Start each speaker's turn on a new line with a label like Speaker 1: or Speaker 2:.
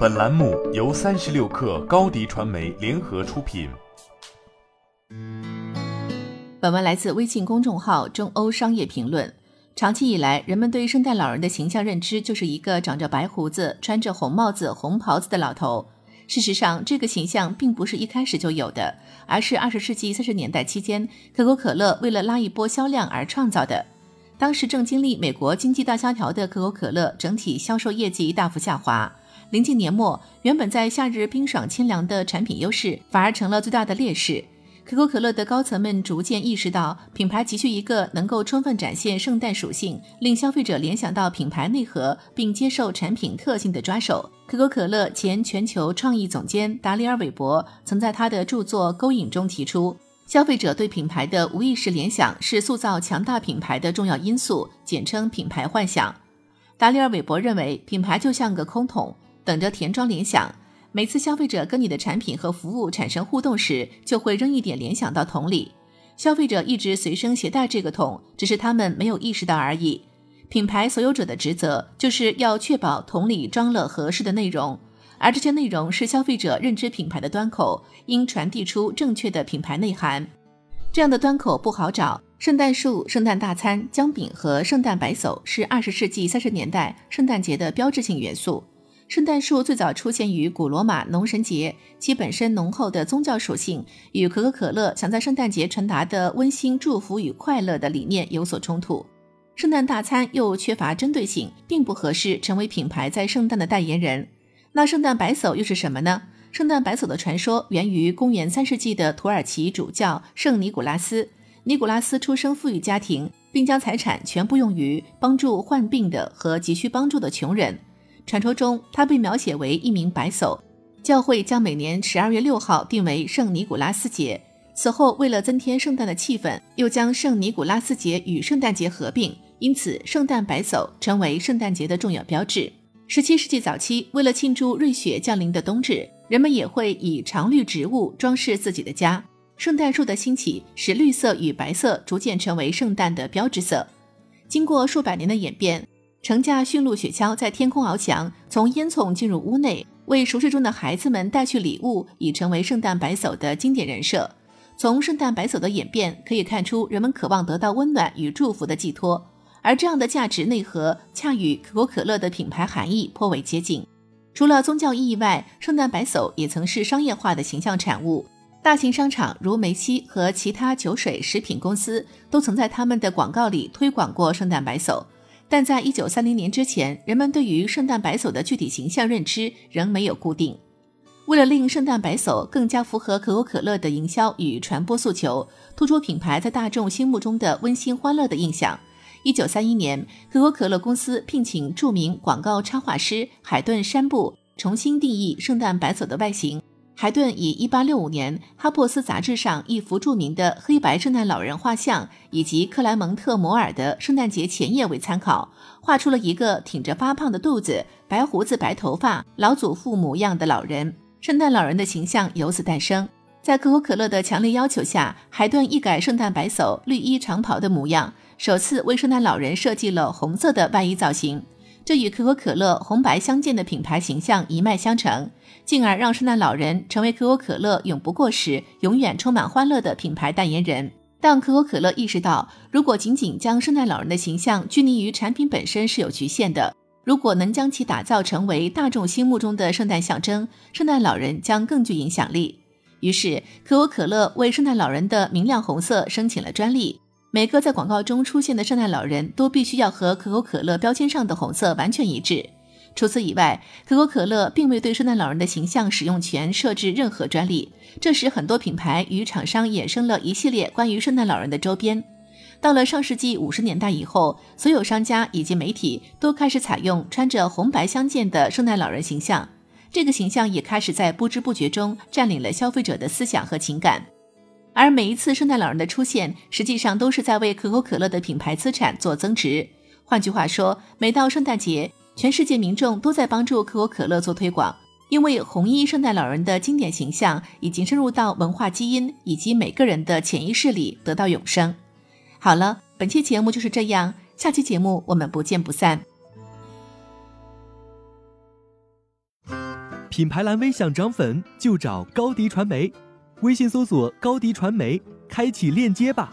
Speaker 1: 本栏目由三十六氪高低传媒联合出品。
Speaker 2: 本文来自微信公众号“中欧商业评论”。长期以来，人们对圣诞老人的形象认知就是一个长着白胡子、穿着红帽子、红袍子的老头。事实上，这个形象并不是一开始就有的，而是二十世纪三十年代期间，可口可乐为了拉一波销量而创造的。当时正经历美国经济大萧条的可口可乐，整体销售业绩大幅下滑。临近年末，原本在夏日冰爽清凉的产品优势，反而成了最大的劣势。可口可乐的高层们逐渐意识到，品牌急需一个能够充分展现圣诞属性，令消费者联想到品牌内核，并接受产品特性的抓手。可口可乐前全球创意总监达里尔·韦伯曾在他的著作《勾引》中提出。消费者对品牌的无意识联想是塑造强大品牌的重要因素，简称品牌幻想。达里尔·韦伯认为，品牌就像个空桶，等着填装联想。每次消费者跟你的产品和服务产生互动时，就会扔一点联想到桶里。消费者一直随身携带这个桶，只是他们没有意识到而已。品牌所有者的职责就是要确保桶里装了合适的内容。而这些内容是消费者认知品牌的端口，应传递出正确的品牌内涵。这样的端口不好找。圣诞树、圣诞大餐、姜饼和圣诞白叟是二十世纪三十年代圣诞节的标志性元素。圣诞树最早出现于古罗马农神节，其本身浓厚的宗教属性与可口可乐想在圣诞节传达的温馨祝福与快乐的理念有所冲突。圣诞大餐又缺乏针对性，并不合适成为品牌在圣诞的代言人。那圣诞白叟又是什么呢？圣诞白叟的传说源于公元三世纪的土耳其主教圣尼古拉斯。尼古拉斯出生富裕家庭，并将财产全部用于帮助患病的和急需帮助的穷人。传说中，他被描写为一名白叟。教会将每年十二月六号定为圣尼古拉斯节。此后，为了增添圣诞的气氛，又将圣尼古拉斯节与圣诞节合并，因此圣诞白叟成为圣诞节的重要标志。十七世纪早期，为了庆祝瑞雪降临的冬至，人们也会以常绿植物装饰自己的家。圣诞树的兴起，使绿色与白色逐渐成为圣诞的标志色。经过数百年的演变，乘驾驯鹿雪橇在天空翱翔，从烟囱进入屋内，为熟睡中的孩子们带去礼物，已成为圣诞白叟的经典人设。从圣诞白叟的演变可以看出，人们渴望得到温暖与祝福的寄托。而这样的价值内核，恰与可口可乐的品牌含义颇为接近。除了宗教意义外，圣诞白叟也曾是商业化的形象产物。大型商场如梅西和其他酒水食品公司，都曾在他们的广告里推广过圣诞白叟。但在一九三零年之前，人们对于圣诞白叟的具体形象认知仍没有固定。为了令圣诞白叟更加符合可口可乐的营销与传播诉求，突出品牌在大众心目中的温馨欢乐的印象。一九三一年，可口可乐公司聘请著名广告插画师海顿·山布重新定义圣诞白叟的外形。海顿以一八六五年《哈珀斯》杂志上一幅著名的黑白圣诞老人画像，以及克莱蒙特·摩尔的《圣诞节前夜》为参考，画出了一个挺着发胖的肚子、白胡子、白头发、老祖父模样的老人。圣诞老人的形象由此诞生。在可口可乐的强烈要求下，海顿一改圣诞白叟绿衣长袍的模样。首次为圣诞老人设计了红色的外衣造型，这与可口可乐红白相间的品牌形象一脉相承，进而让圣诞老人成为可口可乐永不过时、永远充满欢乐的品牌代言人。但可口可乐意识到，如果仅仅将圣诞老人的形象拘泥于产品本身是有局限的，如果能将其打造成为大众心目中的圣诞象征，圣诞老人将更具影响力。于是，可口可乐为圣诞老人的明亮红色申请了专利。每个在广告中出现的圣诞老人都必须要和可口可乐标签上的红色完全一致。除此以外，可口可乐并未对圣诞老人的形象使用权设置任何专利，这使很多品牌与厂商衍生了一系列关于圣诞老人的周边。到了上世纪五十年代以后，所有商家以及媒体都开始采用穿着红白相间的圣诞老人形象，这个形象也开始在不知不觉中占领了消费者的思想和情感。而每一次圣诞老人的出现，实际上都是在为可口可乐的品牌资产做增值。换句话说，每到圣诞节，全世界民众都在帮助可口可乐做推广，因为红衣圣诞老人的经典形象已经深入到文化基因以及每个人的潜意识里，得到永生。好了，本期节目就是这样，下期节目我们不见不散。
Speaker 3: 品牌蓝 V 想涨粉就找高迪传媒，微信搜索高迪传媒，开启链接吧。